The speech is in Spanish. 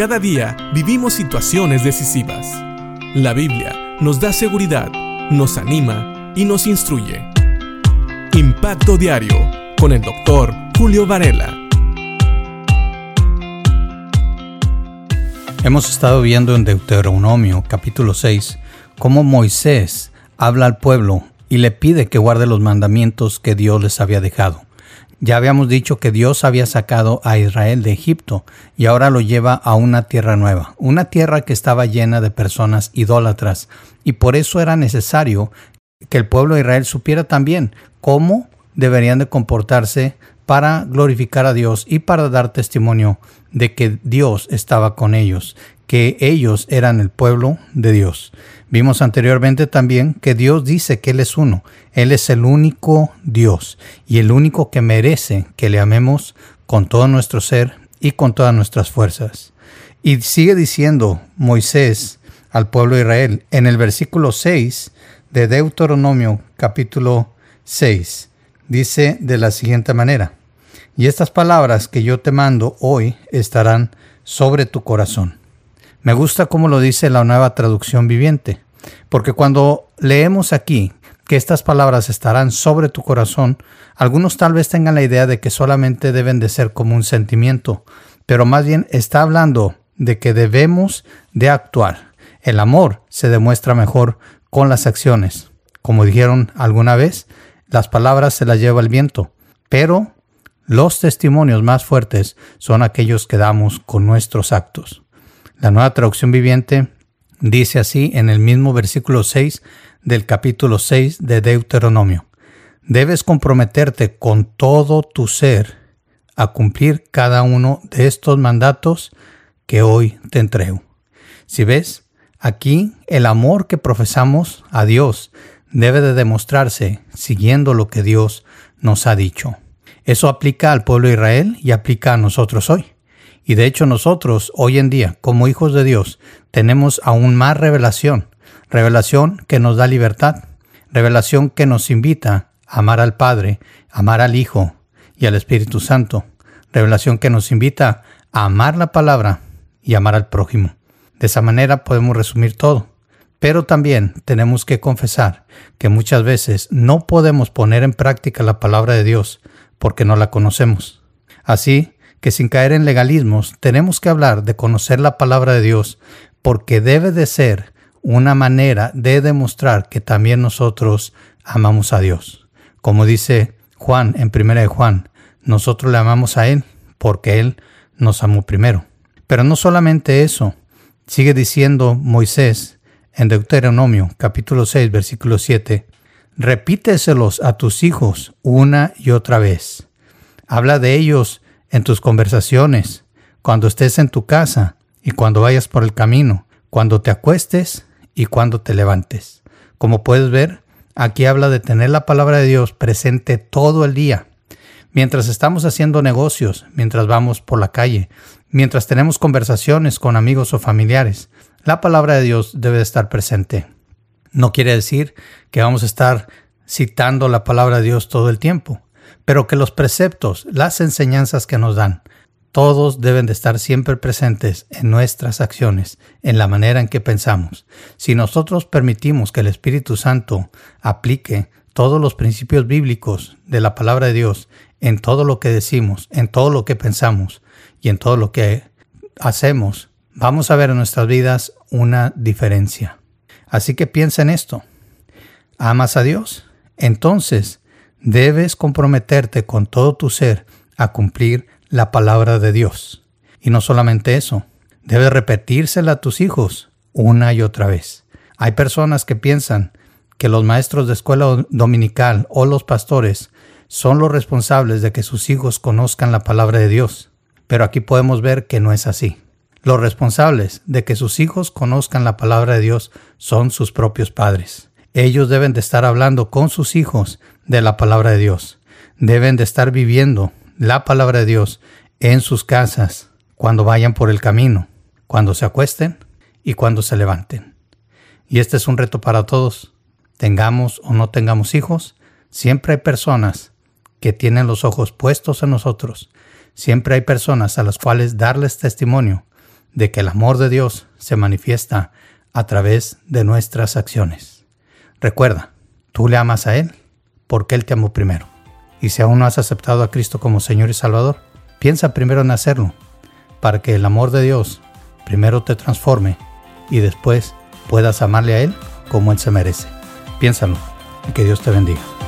Cada día vivimos situaciones decisivas. La Biblia nos da seguridad, nos anima y nos instruye. Impacto Diario con el doctor Julio Varela. Hemos estado viendo en Deuteronomio capítulo 6 cómo Moisés habla al pueblo y le pide que guarde los mandamientos que Dios les había dejado. Ya habíamos dicho que Dios había sacado a Israel de Egipto y ahora lo lleva a una tierra nueva, una tierra que estaba llena de personas idólatras. Y por eso era necesario que el pueblo de Israel supiera también cómo deberían de comportarse para glorificar a Dios y para dar testimonio de que Dios estaba con ellos, que ellos eran el pueblo de Dios. Vimos anteriormente también que Dios dice que Él es uno, Él es el único Dios y el único que merece que le amemos con todo nuestro ser y con todas nuestras fuerzas. Y sigue diciendo Moisés al pueblo de Israel en el versículo 6 de Deuteronomio capítulo 6. Dice de la siguiente manera, y estas palabras que yo te mando hoy estarán sobre tu corazón me gusta cómo lo dice la nueva traducción viviente, porque cuando leemos aquí que estas palabras estarán sobre tu corazón, algunos tal vez tengan la idea de que solamente deben de ser como un sentimiento, pero más bien está hablando de que debemos de actuar. El amor se demuestra mejor con las acciones. Como dijeron alguna vez, las palabras se las lleva el viento, pero los testimonios más fuertes son aquellos que damos con nuestros actos. La nueva traducción viviente dice así en el mismo versículo 6 del capítulo 6 de Deuteronomio. Debes comprometerte con todo tu ser a cumplir cada uno de estos mandatos que hoy te entrego. Si ves, aquí el amor que profesamos a Dios debe de demostrarse siguiendo lo que Dios nos ha dicho. Eso aplica al pueblo de Israel y aplica a nosotros hoy. Y de hecho nosotros hoy en día, como hijos de Dios, tenemos aún más revelación, revelación que nos da libertad, revelación que nos invita a amar al Padre, amar al Hijo y al Espíritu Santo, revelación que nos invita a amar la palabra y amar al prójimo. De esa manera podemos resumir todo. Pero también tenemos que confesar que muchas veces no podemos poner en práctica la palabra de Dios porque no la conocemos. Así que sin caer en legalismos tenemos que hablar de conocer la palabra de Dios porque debe de ser una manera de demostrar que también nosotros amamos a Dios. Como dice Juan en primera de Juan, nosotros le amamos a Él porque Él nos amó primero. Pero no solamente eso, sigue diciendo Moisés en Deuteronomio capítulo 6 versículo 7, repíteselos a tus hijos una y otra vez. Habla de ellos en tus conversaciones, cuando estés en tu casa y cuando vayas por el camino, cuando te acuestes y cuando te levantes. Como puedes ver, aquí habla de tener la palabra de Dios presente todo el día. Mientras estamos haciendo negocios, mientras vamos por la calle, mientras tenemos conversaciones con amigos o familiares, la palabra de Dios debe estar presente. No quiere decir que vamos a estar citando la palabra de Dios todo el tiempo pero que los preceptos, las enseñanzas que nos dan, todos deben de estar siempre presentes en nuestras acciones, en la manera en que pensamos. Si nosotros permitimos que el Espíritu Santo aplique todos los principios bíblicos de la palabra de Dios en todo lo que decimos, en todo lo que pensamos y en todo lo que hacemos, vamos a ver en nuestras vidas una diferencia. Así que piensa en esto. ¿Amas a Dios? Entonces debes comprometerte con todo tu ser a cumplir la palabra de Dios. Y no solamente eso, debes repetírsela a tus hijos una y otra vez. Hay personas que piensan que los maestros de escuela dominical o los pastores son los responsables de que sus hijos conozcan la palabra de Dios. Pero aquí podemos ver que no es así. Los responsables de que sus hijos conozcan la palabra de Dios son sus propios padres. Ellos deben de estar hablando con sus hijos de la palabra de Dios. Deben de estar viviendo la palabra de Dios en sus casas, cuando vayan por el camino, cuando se acuesten y cuando se levanten. Y este es un reto para todos. Tengamos o no tengamos hijos, siempre hay personas que tienen los ojos puestos en nosotros. Siempre hay personas a las cuales darles testimonio de que el amor de Dios se manifiesta a través de nuestras acciones. Recuerda, tú le amas a Él porque Él te amó primero. Y si aún no has aceptado a Cristo como Señor y Salvador, piensa primero en hacerlo, para que el amor de Dios primero te transforme y después puedas amarle a Él como Él se merece. Piénsalo y que Dios te bendiga.